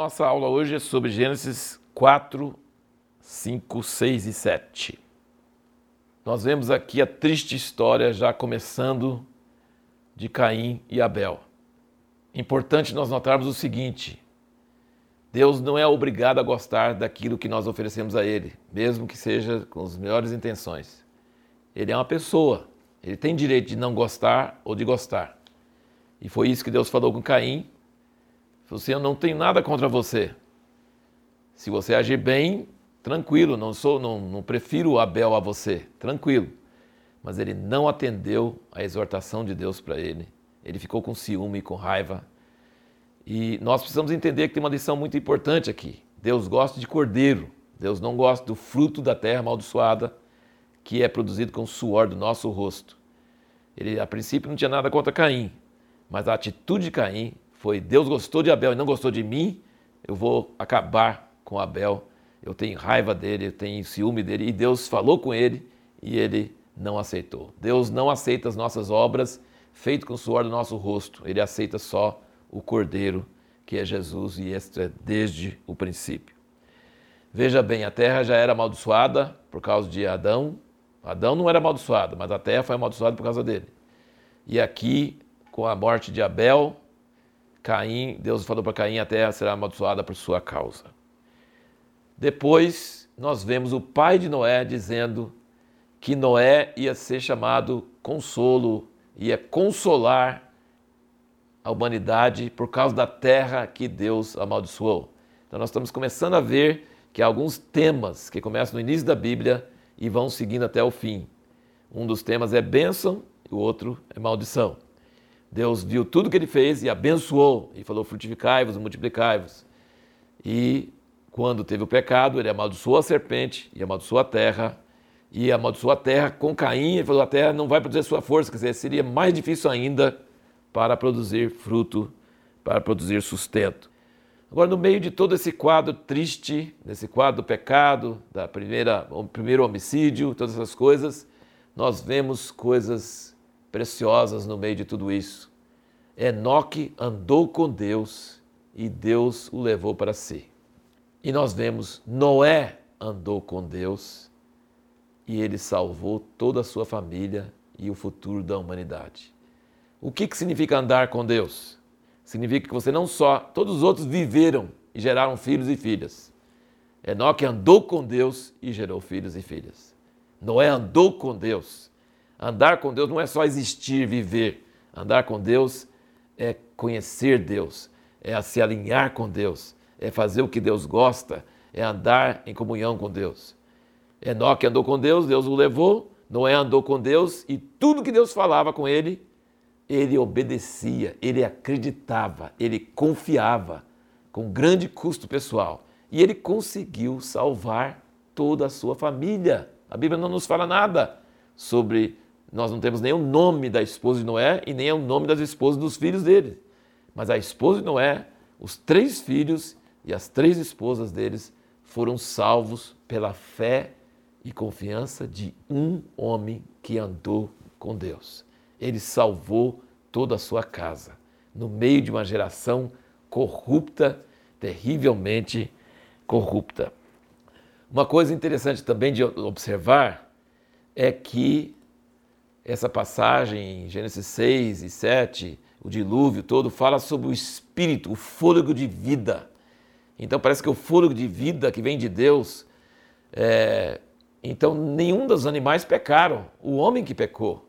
nossa aula hoje é sobre Gênesis 4, 5, 6 e 7. Nós vemos aqui a triste história já começando de Caim e Abel. Importante nós notarmos o seguinte: Deus não é obrigado a gostar daquilo que nós oferecemos a Ele, mesmo que seja com as melhores intenções. Ele é uma pessoa, ele tem direito de não gostar ou de gostar. E foi isso que Deus falou com Caim. Você assim, não tenho nada contra você. Se você agir bem, tranquilo, não sou, não, não prefiro Abel a você, tranquilo. Mas ele não atendeu a exortação de Deus para ele. Ele ficou com ciúme com raiva. E nós precisamos entender que tem uma lição muito importante aqui. Deus gosta de cordeiro. Deus não gosta do fruto da terra amaldiçoada que é produzido com o suor do nosso rosto. Ele, a princípio, não tinha nada contra Caim, mas a atitude de Caim foi: Deus gostou de Abel e não gostou de mim, eu vou acabar com Abel. Eu tenho raiva dele, eu tenho ciúme dele. E Deus falou com ele e ele não aceitou. Deus não aceita as nossas obras feitas com o suor do nosso rosto. Ele aceita só o Cordeiro, que é Jesus, e este é desde o princípio. Veja bem, a terra já era amaldiçoada por causa de Adão. Adão não era amaldiçoado, mas a terra foi amaldiçoada por causa dele. E aqui, com a morte de Abel, Caim, Deus falou para Caim: a terra será amaldiçoada por sua causa. Depois, nós vemos o pai de Noé dizendo que Noé ia ser chamado consolo, ia consolar a humanidade por causa da terra que Deus amaldiçoou. Então, nós estamos começando a ver que há alguns temas que começam no início da Bíblia e vão seguindo até o fim. Um dos temas é bênção e o outro é maldição. Deus viu tudo que ele fez e abençoou e falou: frutificai-vos, multiplicai-vos. E quando teve o pecado, ele amaldiçoou a serpente e amaldiçoou a terra. E amaldiçoou a terra com Caim e falou: a terra não vai produzir sua força, quer dizer, seria mais difícil ainda para produzir fruto, para produzir sustento. Agora, no meio de todo esse quadro triste, desse quadro do pecado, da primeira, o primeiro homicídio, todas essas coisas, nós vemos coisas preciosas no meio de tudo isso. Enoque andou com Deus e Deus o levou para si. E nós vemos Noé andou com Deus e ele salvou toda a sua família e o futuro da humanidade. O que, que significa andar com Deus? Significa que você não só, todos os outros viveram e geraram filhos e filhas. Enoque andou com Deus e gerou filhos e filhas. Noé andou com Deus Andar com Deus não é só existir, viver. Andar com Deus é conhecer Deus, é se alinhar com Deus, é fazer o que Deus gosta, é andar em comunhão com Deus. Enoque andou com Deus, Deus o levou, Noé andou com Deus e tudo que Deus falava com ele, ele obedecia, ele acreditava, ele confiava com grande custo pessoal. E ele conseguiu salvar toda a sua família. A Bíblia não nos fala nada sobre nós não temos nem o nome da esposa de Noé e nem o nome das esposas dos filhos dele. Mas a esposa de Noé, os três filhos e as três esposas deles foram salvos pela fé e confiança de um homem que andou com Deus. Ele salvou toda a sua casa, no meio de uma geração corrupta, terrivelmente corrupta. Uma coisa interessante também de observar é que essa passagem, Gênesis 6 e 7, o dilúvio todo, fala sobre o espírito, o fôlego de vida. Então parece que o fôlego de vida que vem de Deus. É... Então nenhum dos animais pecaram, o homem que pecou.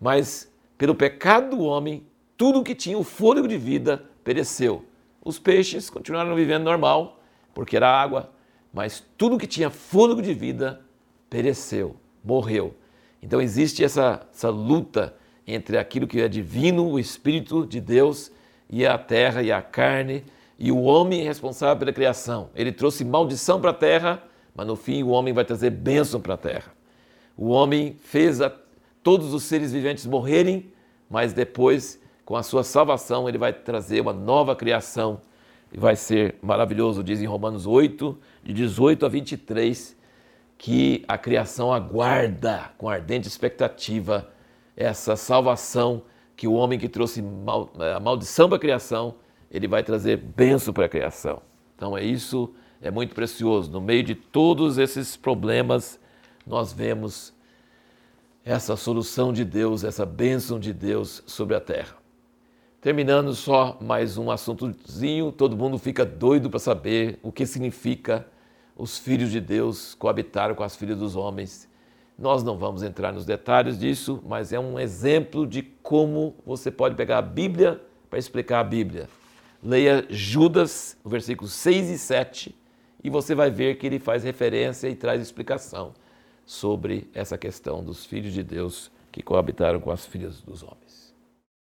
Mas pelo pecado do homem, tudo que tinha o fôlego de vida pereceu. Os peixes continuaram vivendo normal, porque era água, mas tudo que tinha fôlego de vida pereceu, morreu. Então existe essa, essa luta entre aquilo que é divino, o Espírito de Deus, e a terra e a carne, e o homem responsável pela criação. Ele trouxe maldição para a terra, mas no fim o homem vai trazer bênção para a terra. O homem fez a, todos os seres viventes morrerem, mas depois, com a sua salvação, ele vai trazer uma nova criação e vai ser maravilhoso, diz em Romanos 8, de 18 a 23 que a criação aguarda com ardente expectativa essa salvação que o homem que trouxe mal, a maldição para a criação, ele vai trazer benção para a criação. Então é isso, é muito precioso. No meio de todos esses problemas, nós vemos essa solução de Deus, essa bênção de Deus sobre a terra. Terminando só mais um assuntozinho, todo mundo fica doido para saber o que significa os filhos de Deus coabitaram com as filhas dos homens. Nós não vamos entrar nos detalhes disso, mas é um exemplo de como você pode pegar a Bíblia para explicar a Bíblia. Leia Judas, versículos 6 e 7, e você vai ver que ele faz referência e traz explicação sobre essa questão dos filhos de Deus que coabitaram com as filhas dos homens.